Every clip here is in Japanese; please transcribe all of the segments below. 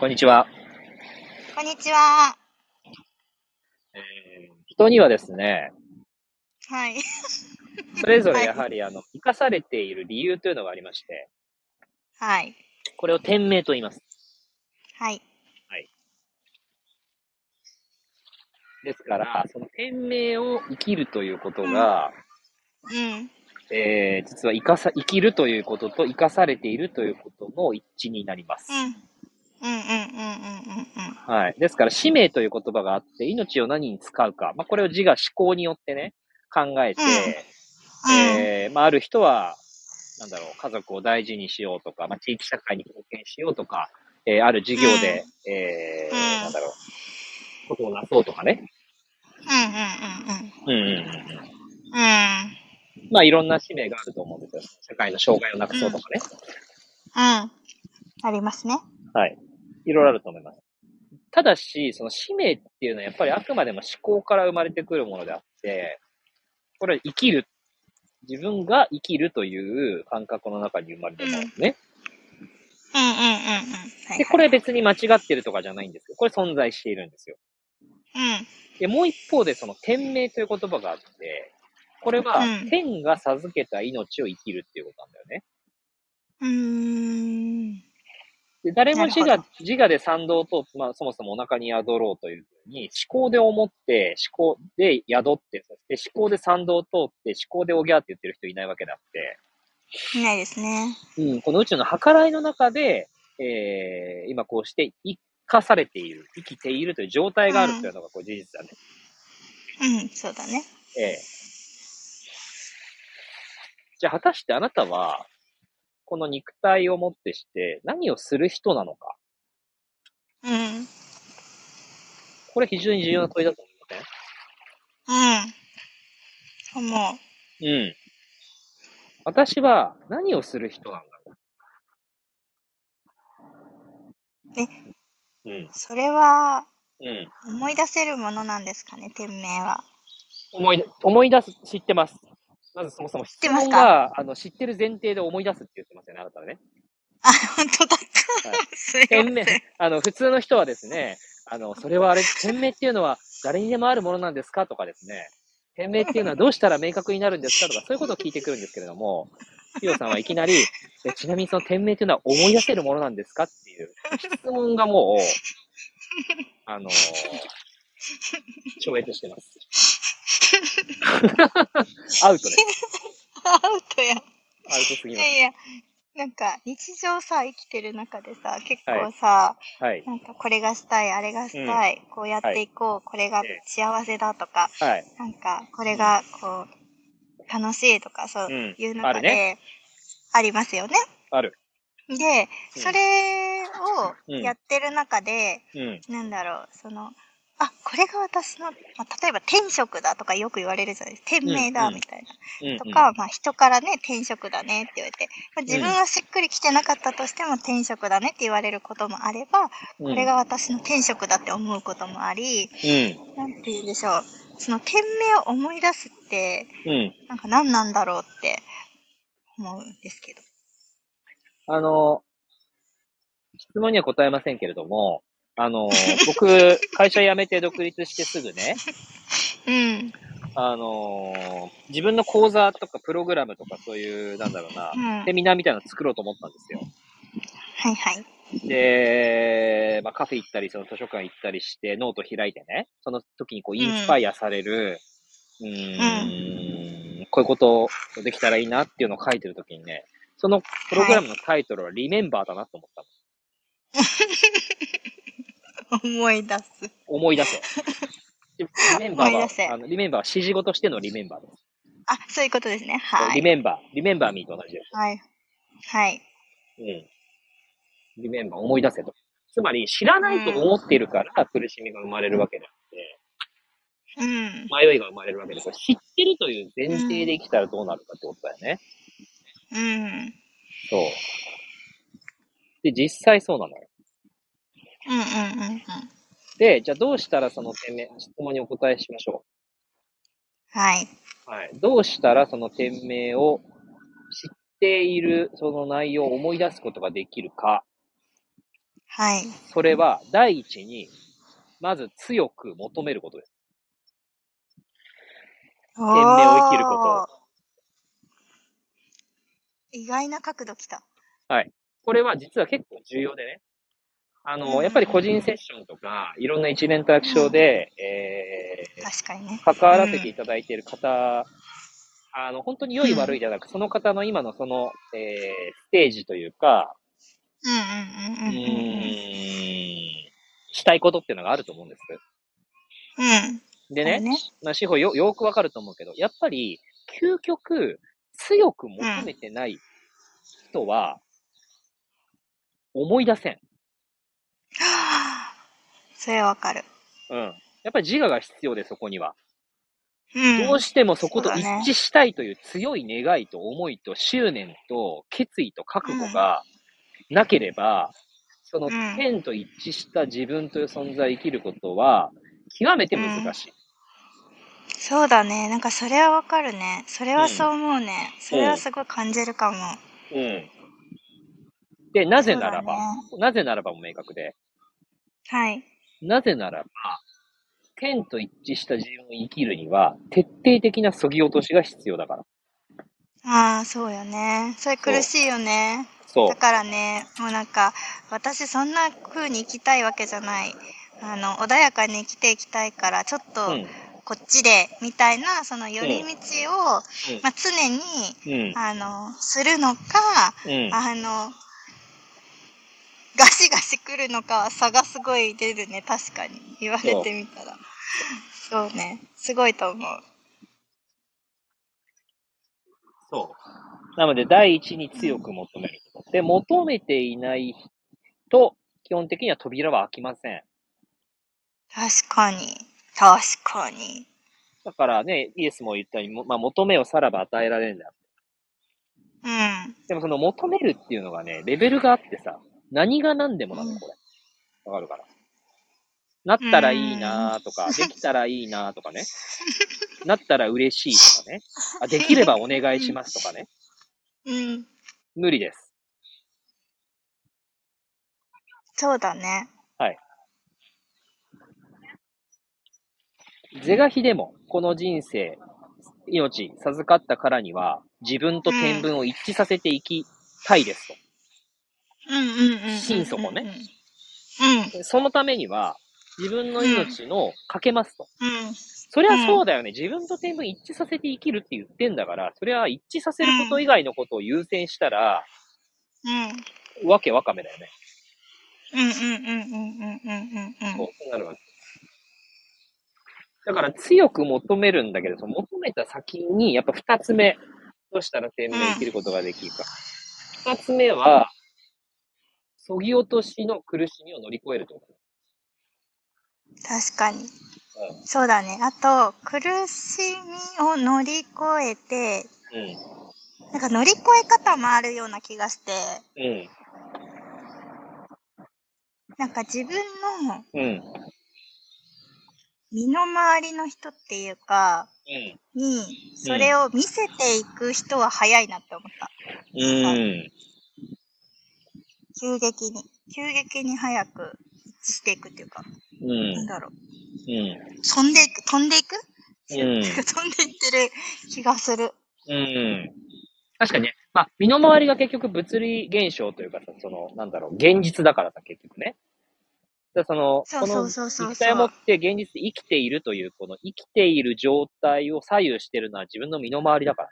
こんにちは。こんにちは。えー人にはですね、はい。それぞれやはり、あの、生かされている理由というのがありまして、はい。これを天命と言います。はい。ですから、その天命を生きるということが、うん。えー実は生かさ、生きるということと生かされているということの一致になりますう。ん。うんうんうんうんうんうん。はい。ですから、使命という言葉があって、命を何に使うか。まあ、これを自我思考によってね、考えて、えーまあ、ある人は、なんだろう、家族を大事にしようとか、まあ、地域社会に貢献しようとか、えーある事業で、えーうんなんだろう、ことをなそうとかね。うんうんうんうん。うんうんうんうん。うん。まあ、いろんな使命があると思うんですよ。社会の障害をなくそうとかね。うん。ありますね。はい。いろいろあると思います。ただし、その使命っていうのはやっぱりあくまでも思考から生まれてくるものであって、これは生きる。自分が生きるという感覚の中に生まれてるものですね。うんうんうんうん。はいで、これ別に間違ってるとかじゃないんですけど、これ存在しているんですよ。うん。で、もう一方でその天命という言葉があって、これはうん天が授けた命を生きるっていうことなんだよね。うーん。で、誰も自我自我で賛同と、まあそもそもお腹に宿ろうというふうに、思考で思って、思考で宿って、そして思考で賛同を通って、思考でおぎゃーって言ってる人いないわけであって、いないですね。うん、この宇宙の計らいの中で、えー、今こうして生かされている、生きているという状態があるというのがこう事実だね。うん、そうだね。ええ。じゃあ果たしてあなたは、この肉体をもってして何をする人なのかうん。これ非常に重要な問いだと思いません？うん。思う。うん。私は何をする人なんだろう？え？うん。それはうん。思い出せるものなんですかね、天命は。思い出、思い出す、知ってます。まずそもそも質問かが、あの、知ってる前提で思い出すって言ってますよね、あなたはね。あ、本当だ。はいすいません。天命、あの、普通の人はですね、あの、それはあれ、天命っていうのは誰にでもあるものなんですかとかですね、天命っていうのはどうしたら明確になるんですかとか、そういうことを聞いてくるんですけれども、ヒロさんはいきなり、えちなみにその天命っていうのは思い出せるものなんですかっていう質問がもう、あの超越してます。アウトです。アウトや。アウトすぎます。いやいや、なんか日常さ、生きてる中でさ、結構さ、はい。なんかこれがしたい、あれがしたい、こうやっていこう、これがええ幸せだとか、はい。なんかこれがこう、楽しいとか、そううんいう中で、ありますよね。ある。で、うんそれをうんやってる中で、うん。なんだろう、その、あ、これが私の、まあ、例えば天職だとかよく言われるじゃないですか。天命だうんみたいな。うん。とか、まあ人からね、転職だねって言われて、まあ、自分はしっくりきてなかったとしても転職だねって言われることもあれば、うん、これが私の転職だって思うこともあり、うん。なんて言うんでしょう。その天命を思い出すって、うん。なんか何なんだろうって思うんですけど。あの、質問には答えませんけれども、あの、僕、会社辞めて独立してすぐね、うん。あの、自分の講座とかプログラムとかそういう、なんだろうなう、ん。セミナーみたいなの作ろうと思ったんですよ。はいはい。で、まあ、カフェ行ったり、その図書館行ったりして、ノート開いてね、その時にこう、インスパイアされる、うーん、こういうことできたらいいなっていうのを書いてる時にね、そのプログラムのタイトルはリメンバーだなと思ったの。思い出す。思い出せ。でリメンバー思い出せは、あのリメンバーは指示語としてのリメンバーです。あ、そういうことですね。はい。リメンバー、リメンバーミーと同じです。はい。はい。うん。リメンバー、思い出せと。つまり、知らないと思っているから苦しみが生まれるわけであって、うん。迷いが生まれるわけです。知ってるという前提で生きたらどうなるかってことだよね。うん。そう。で、実際そうなのよ。うんうんうんうん。で、じゃあどうしたらその点名、質問にお答えしましょはい。う。はい。どうしたらその店名を知っているその内容を思い出すことができるか。はい。それは、第一に、まず強く求めることです。天命を生きること意外な角度きた。これは実は結構重要でね。あの、うんやっぱり個人セッションとか、いろんな一連トラクションで、え確かにね。ー、関わらせていただいている方、あの、本当に良い悪いじゃなく、その方の今のその、えー、ステージというか、うんうんううんうんしたいことっていうのがあると思うんです。うん。でね、ね。まあ、司法よ、よくわかると思うけど、やっぱり、究極、強く求めてない人は、思い出せん。は ぁそれわかる。うん。やっぱり自我が必要で、そこには。うん。どうしてもそこと一致したいという強い願いと思いと執念と決意と覚悟がなければ、そのうん天と一致した自分という存在を生きることは、極めて難しい。そうだね。なんかそれはわかるね。それはそう思うね。それはすごい感じるかも。うん。で、なぜならば、そなぜならばも明確で、はい。なぜならば、天と一致した自分を生きるには、徹底的な削ぎ落としが必要だから。ああ、そうよね。それ苦しいよね。そうだ。からね、もうなんか、私そんな風に生きたいわけじゃない。あの、穏やかに生きていきたいから、ちょっとうん。こっちで、みたいな、その寄り道を、まあ、常に、うん。あの、するのか、うん。あの、ガシガシ来るのかは差がすごい出るね、確かに。言われてみたら。そうね。すごいと思う。そう。なので、第一に強く求める。で、求めていないと、基本的には扉は開きません。確かに。確かに。だからね、イエスも言ったように、もまあ、求めをさらば与えられるんだ。うん。でもその求めるっていうのがね、レベルがあってさ、何が何でもなの、これ。わかるかな？なったらいいなとか、できたらいいなとかね。なったら嬉しいとかね。あできればお願いしますとかね。うん。無理です。そうだね。是が非でも、この人生、命授かったからには、自分と天分を一致させていきたいですと。心底ね。そのためには、自分の命のかけますと。うん、そりゃそうだよね。自分と天分一致させて生きるって言ってんだから、そりゃ一致させること以外のことを優先したら、うん、わけわかめだよね。うんうんうんうんうんうんうん。そうなるわけ。だから強く求めるんだけど、その求めた先に、やっぱ二つ目、どうしたら天命生きることができるか。二つ目は、そぎ落としの苦しみを乗り越えると。確かに。そうだね。あと、苦しみを乗り越えて、うん。なんか乗り越え方もあるような気がして、うん。なんか自分のうん。身の回りの人っていうか、うん。に、それを見せていく人は早いなって思った。うん。急激に。急激に早く一致していくっていうか、うん。なんだろう。うん。飛んでいく、飛んでいく、うん 飛んでいってる気がする。うん。確かにね。まあ、身の回りが結局物理現象というかさ、その、なんだろう、現実だからさ、結局ね。だその、この肉体を持って現実で生きているという、この生きている状態を左右してるのは自分の身の回りだから。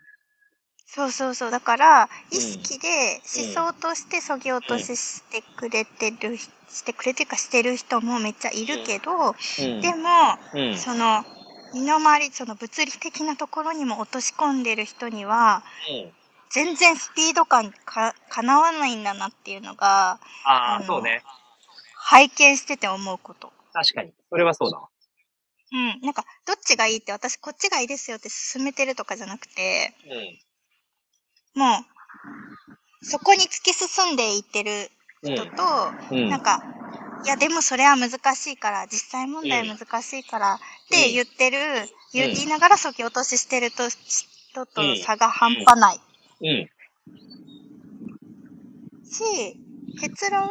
そうそうそう。だから、うん意識で思想としてそぎ落とししてくれてる、してくれてるかしてる人もめっちゃいるけど、うん。でも、うん。その、身の回り、その物理的なところにも落とし込んでる人には、うん。全然スピード感か、かなわないんだなっていうのが、ああ、そうね。拝見してて思うこと。確かに。それはそうだわ。うん。なんか、どっちがいいって私こっちがいいですよって勧めてるとかじゃなくて、うん。もう、そこに突き進んでいってる人と、うん。なんか、いや、でもそれは難しいから、実際問題難しいから、って言ってる、言いながらそぎ落とししてると、人と差が半端ない。うん。し、結論、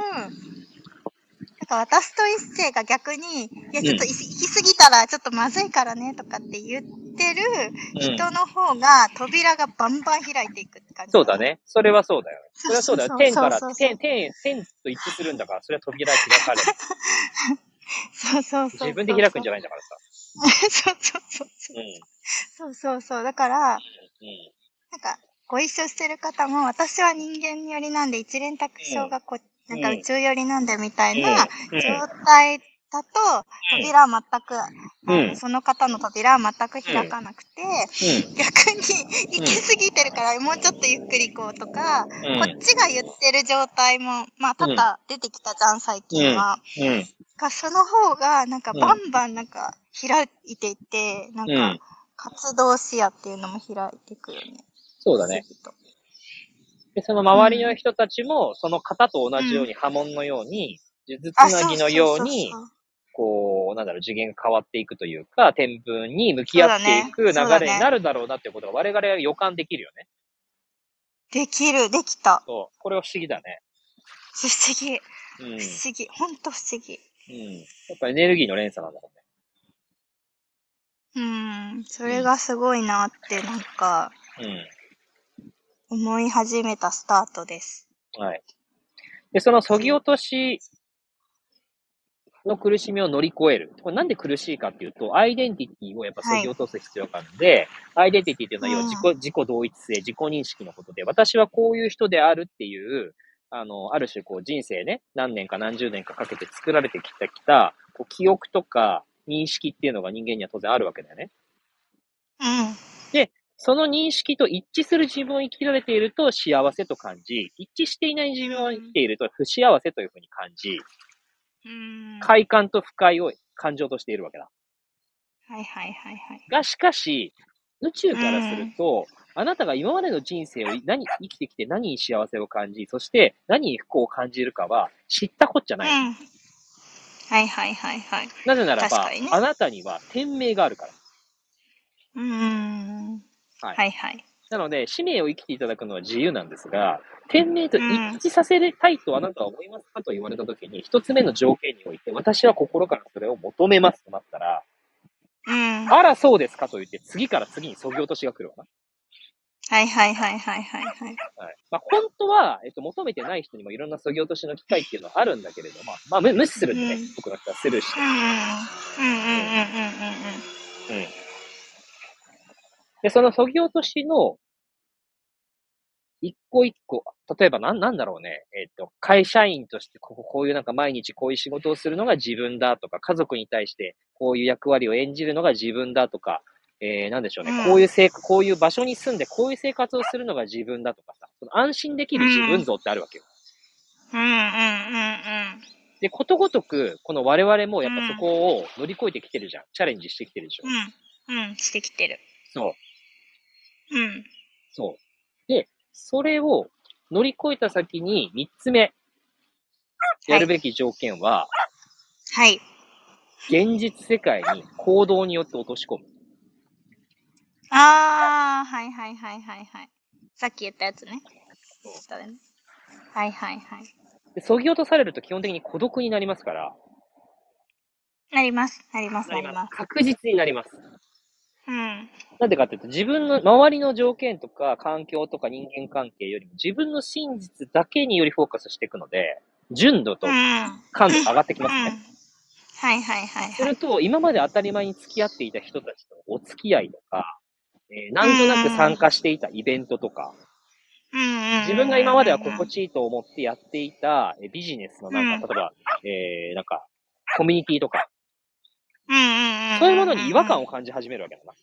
か私と一世が逆に、いや、ちょっと行き過ぎたらちょっとまずいからねとかって言ってるうん人の方が扉がバンバン開いていくって感じ。そうだ。ね。それはそうだよね。それはそうだよ。天から天、天、天と一致するんだから、それは扉開かれる。そうそうそう。自分で開くんじゃないんだからさ。そうそうそうそう。うん。そうそうそう。だから、うん。なんか、ご一緒してる方も、私は人間寄りなんで、一連卓章がこう、なんか宇宙寄りなんでみたいなうん状態だと、扉は全く、うん。その方の扉は全く開かなくて、うん。逆に行き過ぎてるから、もうちょっとゆっくり行こうとか、うん。こっちが言ってる状態も、まあ、多々出てきたじゃん、最近は。その方が、なんか、うん。バンバンなんか、開いていて、なんかうん、活動視野っていうのも開いていくよね。そうだね。で、その周りの人たちも、その方と同じように波紋のように、数珠つあなぎのようにそ、そそこう、なんだろう、次元が変わっていくというか、天文に向き合っていく流れになるだろうなっていうことが我々は予感できるよね。できる、できた。そう。これは不思議だね。不思議、うん。不思議、ほんと不思議。うん。やっぱエネルギーの連鎖なんだろうん、それがすごいなって、なんか、うね。思い始めたスタートです。うん。はい。で、その削ぎ落としの苦しみを乗り越える。これなんで苦しいかっていうと、アイデンティティをやっぱ削ぎ落とす必要があるので、アイデンティティっていうのは要は自己、自己同一性、自己認識のことで、私はこういう人であるっていう、あの、ある種こう人生ね、何年か何十年かかけて作られてきた、きた、こう記憶とか認識っていうのが人間には当然あるわけだよね。うん。その認識と一致する自分を生きられていると幸せと感じ、一致していない自分を生きていると不幸せというふうに感じ、うん。快感と不快を感情としているわけだ。はいはいはいはい。が、しかし、宇宙からすると、あなたが今までの人生を何、生きてきて何に幸せを感じ、そして何に不幸を感じるかは知ったこっちゃない。うん。はいはいはいはい。なぜならば、ねあなたには天命があるから。うん。はいはいはい。なので、使命を生きていただくのは自由なんですが、天命と一致させたいとあなたは思いますかと言われたときに、一つ目の条件において、私は心からそれを求めますとなったら、うん。あら、そうですかと言って、次から次に削ぎ落としが来るわな。はいはいはいはいはいはい。はい。まあ、本当は、えっと、求めてない人にもいろんな削ぎ落としの機会っていうのはあるんだけれども、まあ、無無視するんでね、うん僕の人はスルーしてう。んうんうんうんうんうんうん。で、その削ぎ落としの、一個一個、例えばなん、なんだろうね。えっ、と、会社員としてここ、こういうなんか毎日こういう仕事をするのが自分だとか、家族に対してこういう役割を演じるのが自分だとか、えー、なんでしょうね。うんこういう生活、こういう場所に住んでこういう生活をするのが自分だとかさ、その安心できる自分像ってあるわけよ。うんうんうんうんで、ことごとく、この我々もやっぱそこを乗り越えてきてるじゃん。チャレンジしてきてるでしょ。うん。うん。してきてる。そう。うん。そう。で、それを乗り越えた先に三つ目、やるべき条件は、はい。現実世界に行動によって落とし込む。あー、はいはいはいはいはい。さっき言ったやつね。ね。はいはいはい。で、そぎ落とされると基本的に孤独になりますから、なります。なります。なります。確実になります。うん。なんでかっていうと、自分の周りの条件とか環境とか人間関係よりも自分の真実だけによりフォーカスしていくので、純度とうん。感度が上がってきますうんね。はいはいはいはい。すると、今まで当たり前に付き合っていた人たちとのお付き合いとか、えーなんとなく参加していたイベントとか、うんうんうん自分が今までは心地いいと思ってやっていたえービジネスのなんか、例えば、えー、なんか、コミュニティとか、うんうんうんうん。そういうものに違和感を感じ始めるわけだな。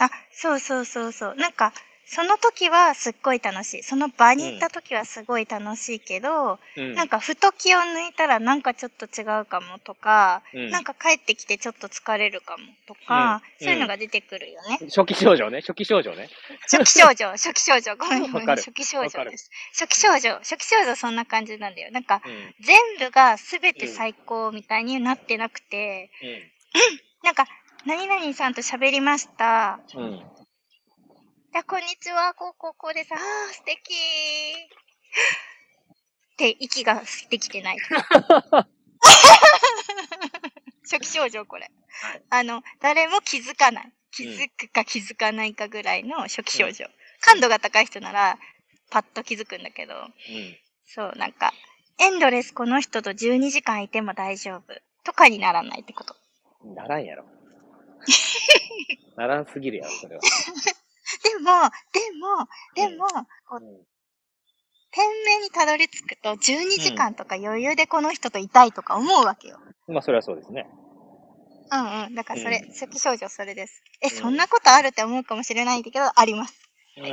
あ、そうそうそうそう。なんか、その時はすっごい楽しい。その場に行った時はすごい楽しいけど、うん。なんかふと気を抜いたらなんかちょっと違うかもとか、うんなんか帰ってきてちょっと疲れるかもとか、うんそういうのが出てくるよね。初期症状ね、初期症状ね。初期症状、初期症状、ごめんごめん、初期症状です。初期症状、初期症状そんな感じなんだよ。なんか、うん。全部が全て最高みたいになってなくて、なんか、何々さんと喋りました。うん。うん。いや、こんにちは、こうこうこうです。あー、素敵 って息ができてない。症状、これ。はいあの、誰も気づかない。気づくか気づかないかぐらいの初期症状。感度が高い人なら、パッと気づくんだけど、うん。そう、なんか、エンドレスこの人と12時間いても大丈夫。とかにならないってこと。ならんやろ。ならんすぎるやろ、それは。でも、でも、でも、こう、うん店名にたどり着くと、12時間とか余裕でこの人といたいとか思うわけよ。まあ、それはそうですね。うんうん。だからそれ、うん初期症状それです。え、んそんなことあるって思うかもしれないんだけど、あります。うん。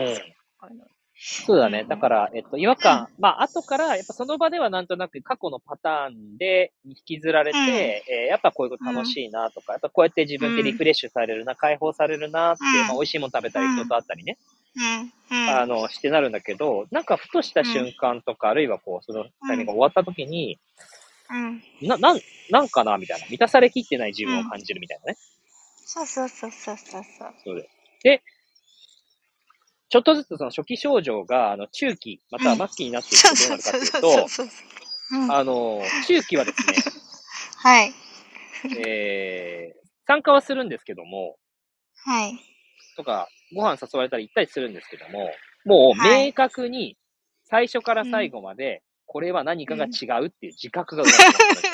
そうだね。だから、えっと、違和感、まあ、後から、やっぱその場ではなんとなく過去のパターンで引きずられて、うんえーやっぱこういうこと楽しいなとか、やっぱこうやって自分ってリフレッシュされるな、解放されるなってまあ、美味しいもの食べたり、うん人と会ったりね。あの、してなるんだけど、なんかふとした瞬間とか、あるいはこう、そのタイミングが終わった時に、うん。な、なん、なんかなみたいな。満たされきってない自分を感じるみたいなね。そうそうそうそうそうそう。です。で、ちょっとずつその初期症状が、あの、中期、または末期になっていくとどうなるかというと、あの、中期はですね、はい。えー、参加はするんですけども、はい。とか、ご飯誘われたり行ったりするんですけども、もうはい。明確に最初から最後まで、これは何かが違うっていう自覚が生まれて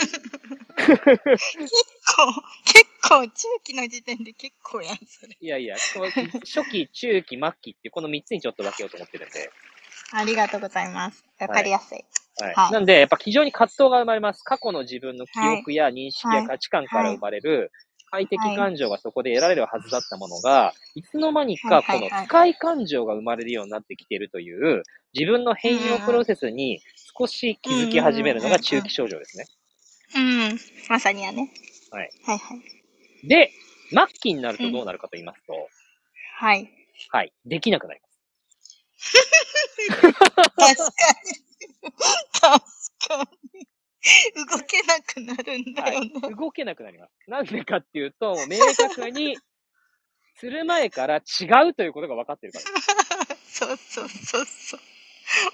ます、結構、結構、中期の時点で結構やん、それ。いやいや、初期、中期、末期ってこの3つにちょっと分けようと思ってるんで、ありがとうございます。わかりやすい。はい。はいなんで、やっぱ非常に葛藤が生まれます。過去の自分の記憶や認識や価値観から生まれる快適感情がそこで得られるはずだったものが、いつの間にかこの不快感情が生まれるようになってきているという、自分の変容プロセスに少し気づき始めるのが中期症状ですね。うん。まさにやね。はい。はいはい。で、末期になるとどうなるかと言いますと、はい。はい。できなくなります。確かに。確かに。動けなくなるんだはよね。い。動けなくなります。なんでかっていうと、明確に、する前から違うということが分かってるから。そうそうそうそう。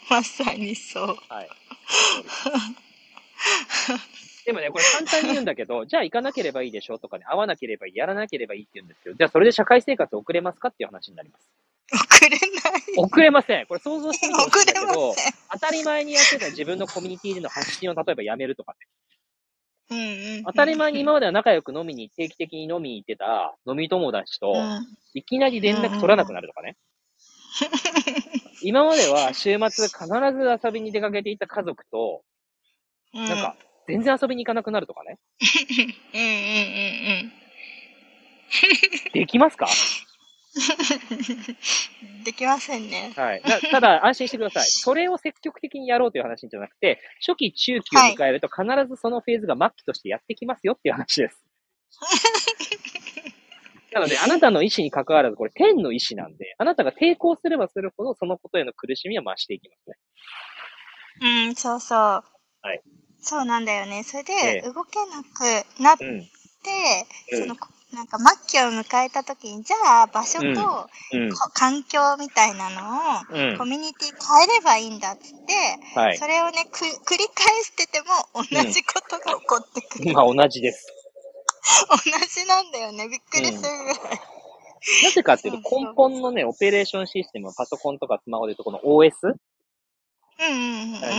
まさにそう。はい。でもね、これ簡単に言うんだけど、じゃあ行かなければいいでしょとかね、会わなければいい、やらなければいいって言うんですよ。じゃあそれで社会生活送れますかっていう話になります。遅れない。送れません。これ想像してみてほしいん遅れまだけど。当たり前にやってた自分のコミュニティでの発信を例えばやめるとかね。うんうんうん。当たり前に今までは仲良く飲みに、定期的に飲みに行ってた飲み友達と、うん。いきなり連絡取らなくなるとかね。今までは週末必ず遊びに出かけていた家族と、うん。なんか、全然遊びに行かなくなるとかね。うんうんうんできますか？うん。できませんね。はい。なただ、安心してください。それを積極的にやろうという話じゃなくて、初期、中期を迎えると必ずそのフェーズが末期としてやってきますよっていう話です。なので、あなたの意思に関わらず、これ天の意思なんで、あなたが抵抗すればするほど、そのことへの苦しみは増していきますね。うん、そうそう。はい。そうなんだよね。それええで、動けなくなって、うん。うんその、なんか末期を迎えた時に、じゃあ場所と、うんこ環境みたいなのを、うんコミュニティ変えればいいんだっつって、はいそれをね、く繰り返してても同じことが起こってくる。まあ、同じです。同じなんだよね。びっくりするぐらい。なぜかっていうと、根本のね、オペレーションシステム、パソコンとかスマホでと、この OS、うんうんうんうん。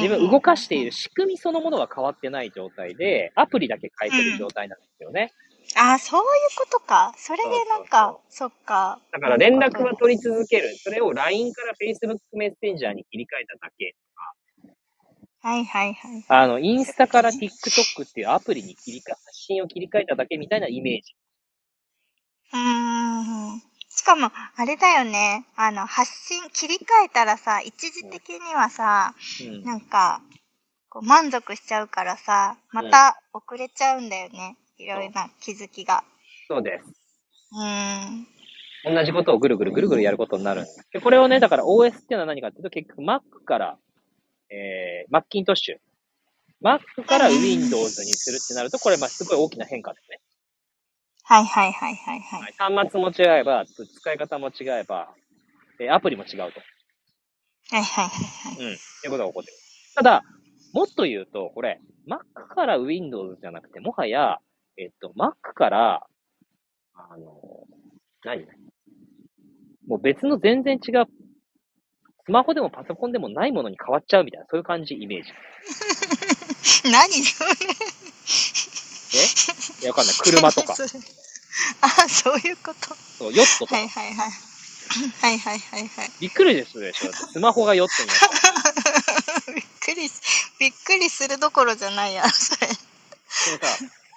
自分動かしている仕組みそのものが変わってない状態で、アプリだけ変えてる状態なんですよね。あ、そういうことか。それでなんか、そっか。だから連絡は取り続ける。それを LINE から Facebook メッセンジャーに切り替えただけ。はいはいはい。あの、インスタから TikTok っていうアプリに切り替え、発信を切り替えただけみたいなイメージ。うーん。しかも、あれだよね。あの、発信切り替えたらさ、一時的にはさ、うん。なんか、こう満足しちゃうからさ、また遅れちゃうんだよね。いろいろな気づきが。そうです。うーん。同じことをぐるぐるぐるぐるやることになるんです。で、これをね、だから OS っていうのは何かっていうと、結局 Mac から、えー、マッキントッシュ。Mac から Windows にするってなると、これ、まあ、すごい大きな変化ですね。はいはいはいはいはい。はい、端末も違えば、使い方も違えば、えーアプリも違うと。はいはいはいはい。うん。っていうことが起こってる。ただ、もっと言うと、これ、Mac から Windows じゃなくて、もはや、えっと、Mac から、あの、何？もう別の全然違う、スマホでもパソコンでもないものに変わっちゃうみたいな、そういう感じ、イメージ。何？そ れいや、わかんない。車とか、あ、そういうこと。そうヨットとかは。いはいはい。はいはいはいはい。びっくりですでしょスマホがヨットになった。びっくりす、びっくりするどころじゃないや、それ。でもさ、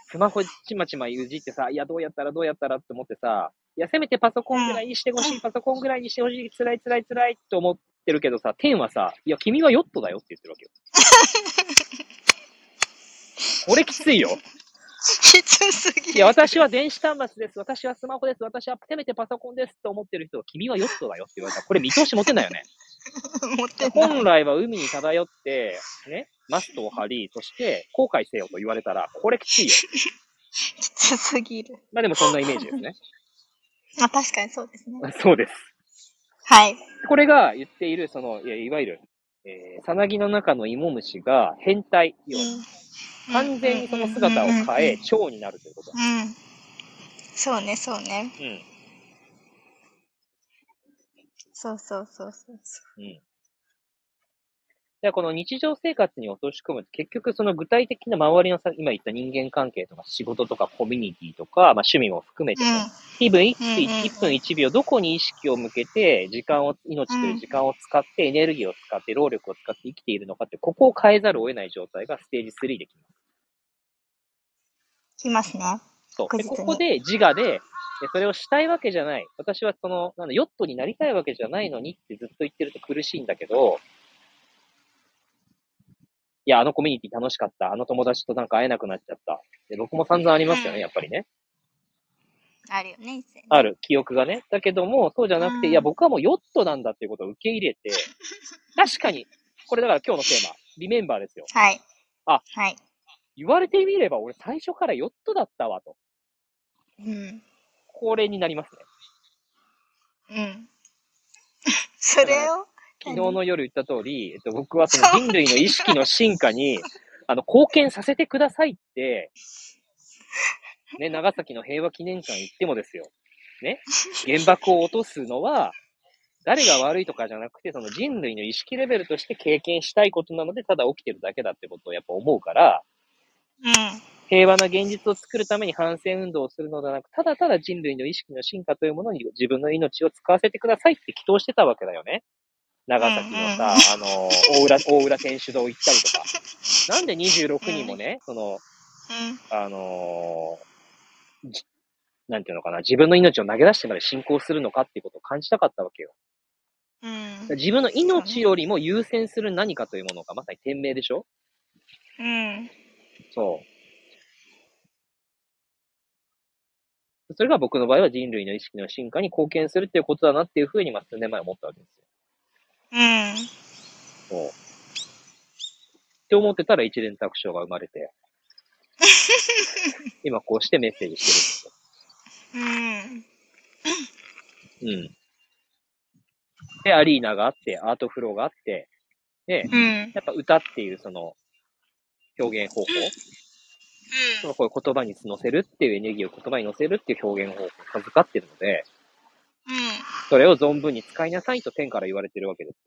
スマホちまちまいじってさ、いや、どうやったらどうやったらって思ってさ、いや、せめてパソコンぐらいにしてほしい、パソコンぐらいにしてほしい、辛い辛い辛いって思ってるけどさ、天はさ、いや、君はヨットだよって言ってるわけよ。これきついよ。きつすぎる。いや、私は電子端末です。私はスマホです。私はせめてパソコンですって思ってる人は、君はヨットだよって言われたら、これ見通し持てないよね。持ってない。本来は海に漂って、ね、マストを張り、そして後悔せよと言われたら、これきついよ。きつすぎる。まあでもそんなイメージですね。まあ確かにそうですね。そうです。はい。これが言っている、その、いやいわゆる、えー、さなぎの中の芋虫が変態、要は完全にその姿を変え、蝶になるということ。うん。そうね、そうね。うん。そうそうそうそうそうん。でこの日常生活に落とし込むと、結局その具体的な周りのさ、今言った人間関係とか仕事とかコミュニティとか、まあ趣味も含めて。気分一うんうんうん1分1秒、どこに意識を向けて、時間を、命という時間を使って、エネルギーを使って、労力を使って生きているのかって、ここを変えざるを得ない状態がステージ3できます。きますね。そう。で、ここで自我で、でそれをしたいわけじゃない。私はその、なんだ、ヨットになりたいわけじゃないのにってずっと言ってると苦しいんだけど、いや、あのコミュニティ楽しかった。あの友達となんか会えなくなっちゃった。で僕も散々ありますよね、やっぱりね。あるよね、ある、記憶がね。だけども、そうじゃなくて、うんいや、僕はもうヨットなんだっていうことを受け入れて、確かに、これだから今日のテーマ、リメンバーですよ。はい。あはい。言われてみれば、俺最初からヨットだったわと。うん。これになりますね。うん。それを、昨日の夜言った通り、えっと、僕はその人類の意識の進化に、あの、貢献させてくださいって、ね、長崎の平和記念館行ってもですよ。ね、原爆を落とすのは、誰が悪いとかじゃなくて、その人類の意識レベルとして経験したいことなので、ただ起きてるだけだってことをやっぱ思うから、うん。平和な現実を作るために反戦運動をするのではなく、ただただ人類の意識の進化というものに自分の命を使わせてくださいって祈祷してたわけだよね。長崎のさ、あの、大浦、大浦天主堂行ったりとか。なんで26人もね、その、うん。あのーじなんていうのかな、自分の命を投げ出してまで信仰するのかっていうことを感じたかったわけよ。うん。自分の命よりも優先する何かというものがまさに天命でしょ？うん。そう。それが僕の場合は人類の意識の進化に貢献するっていうことだなっていうふうに、まあ、数年前思ったわけですよ。うん。そう。って思ってたら一連卓章が生まれて、今こうしてメッセージしてうん。るんですよ。うん。で、アリーナがあって、アートフローがあって、で、うん。やっぱ歌っていうその表現方法、そのこういう言葉に乗せるっていうエネルギーを言葉に乗せるっていう表現方法を授かってるので、うん。それを存分に使いなさいと天から言われてるわけです。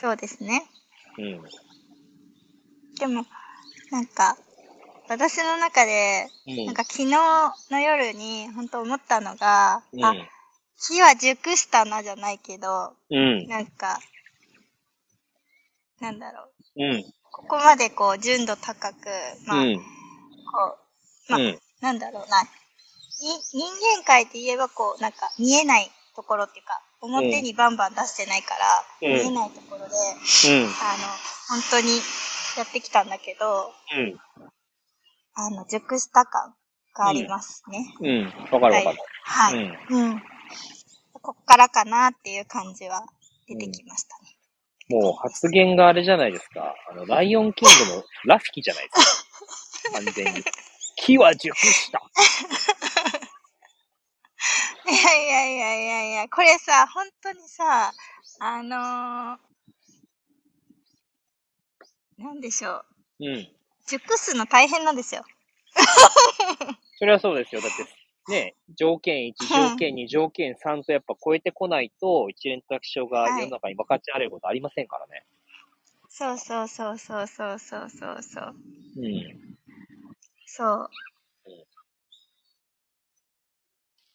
そうですね。うん。でも、なんか、私の中で、うん。なんか昨日の夜に本当思ったのが、うん。あ、火は熟したなじゃないけど、うん。なんか、なんだろう。うん。ここまでこう、純度高く、まあ、うん。こう、まあ、うん。なんだろうな。い人間界って言えばこう、なんか見えないところっていうか、表にバンバン出してないから、うん見えないところで、うん。あの、本当にやってきたんだけど、うん。あの、熟した感がありますね。うん。わかるわかる。はい。うん。うん。こっからかなっていう感じは出てきましたね。もう発言があれじゃないですか。あの、ライオンキングのラフィキじゃないですか。完全に。木は熟した。いやいやいやいやいや、これさ、本当にさ、あのー、なんでしょう。うん。熟すの大変なんですよ。それはそうですよ。だって、ね、条件1、条件2、条件3とやっぱ超えてこないと、一連卓上が世の中に分かち合われることありませんからね。そうそうそうそうそうそうそうそう。うん。そう。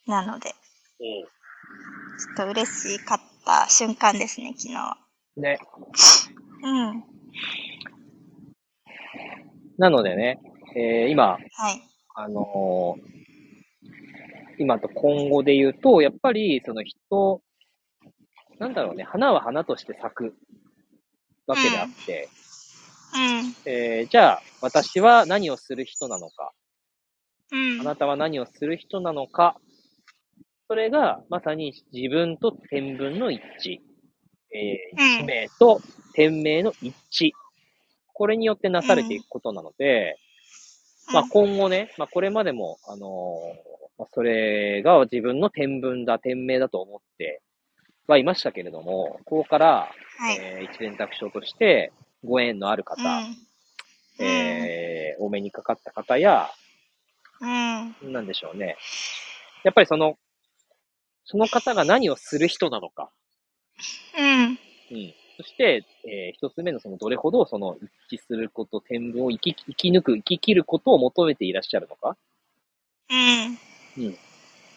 なので、うちょっと嬉しかった瞬間ですね、昨日。ね。うん。なのでね、えー今、はい。あのー今と今後で言うと、やっぱり、その人、なんだろうね、花は花として咲くわけであって、うん。えーじゃあ、私は何をする人なのか、うん。あなたは何をする人なのか、それがまさに自分と天文の一致、えー、うん地名と天命の一致、これによってなされていくことなので、まあ今後ね、まあこれまでも、あのーまあそれが自分の天文だ、天命だと思ってはいましたけれども、ここから、はい。えー一連卓上としてご縁のある方、うん。えーお目にかかった方や、うん。なんでしょうね。やっぱりその、その方が何をする人なのか。うん。うん。そして、えー一つ目のそのどれほどその一致すること、天文を生き生き抜く、生き切ることを求めていらっしゃるのか。うん。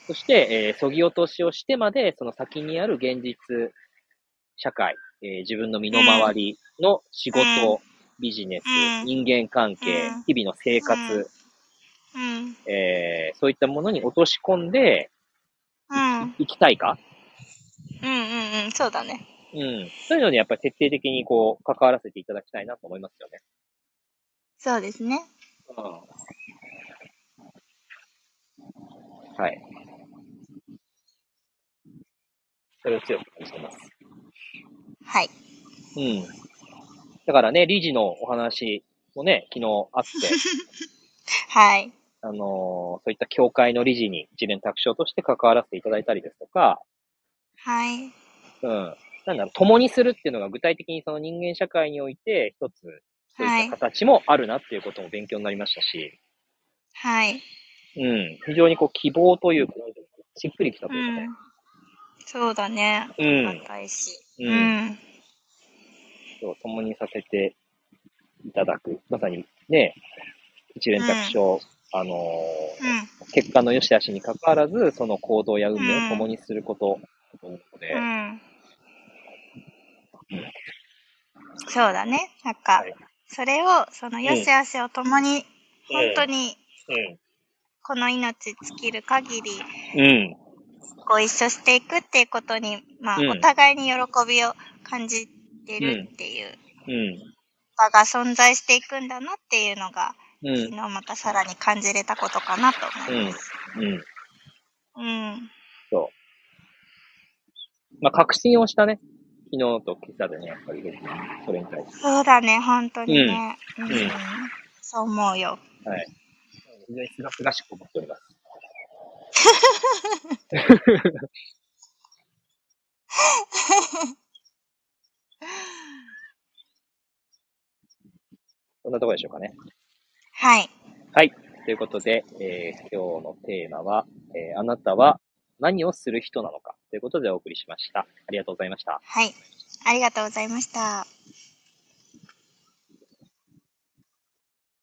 そして、えー、そぎ落としをしてまで、その先にある現実、社会、えー自分の身の回りの仕事、うんビジネス、うん人間関係、うん日々の生活、うん。えーそういったものに落とし込んでうん。うん。いきたいか？うん。うん。そうだね。うん。そういうのにやっぱり徹底的にこう、関わらせていただきたいなと思いますよね。そうですね。うん。はい。それを強く感じてます。はい。うん。だからね、理事のお話もね、昨日あって、はい。あのーそういった協会の理事に一連卓章として関わらせていただいたりですとか、はい。うん。なんだろう、共にするっていうのが具体的にその人間社会において一つ、そういった形もあるなっていうことも勉強になりましたし、はい。うん。非常にこう希望というか、しっくりきたとういうかね。ん。そうだね。うんいし。ううんう、共にさせていただく。まさにね、一連卓章、あのーうん。結果の良し悪しに関わらず、その行動や運命を共にすることだと思うので、うん。そうだね。なんかはい、それを、その良し悪しを共に、本当に、うこの命尽きる限り、ん。うん。ご一緒していくっていうことに、まあ、うんお互いに喜びを感じてるっていううん。場が存在していくんだなっていうのが、うん。昨日またさらに感じれたことかなと思います。うん。うん。そう。まあ、確信をしたね。昨日と今朝でね、やっぱり、それに対して。そうだね、本当にね。うんうんそう思うよ。はい。非常にすがすがしく思っております。そんなところでしょうかね。はい。はい。ということで、えー今日のテーマは、えーあなたは何をする人なのかということでお送りしました。ありがとうございました。はい。ありがとうございました。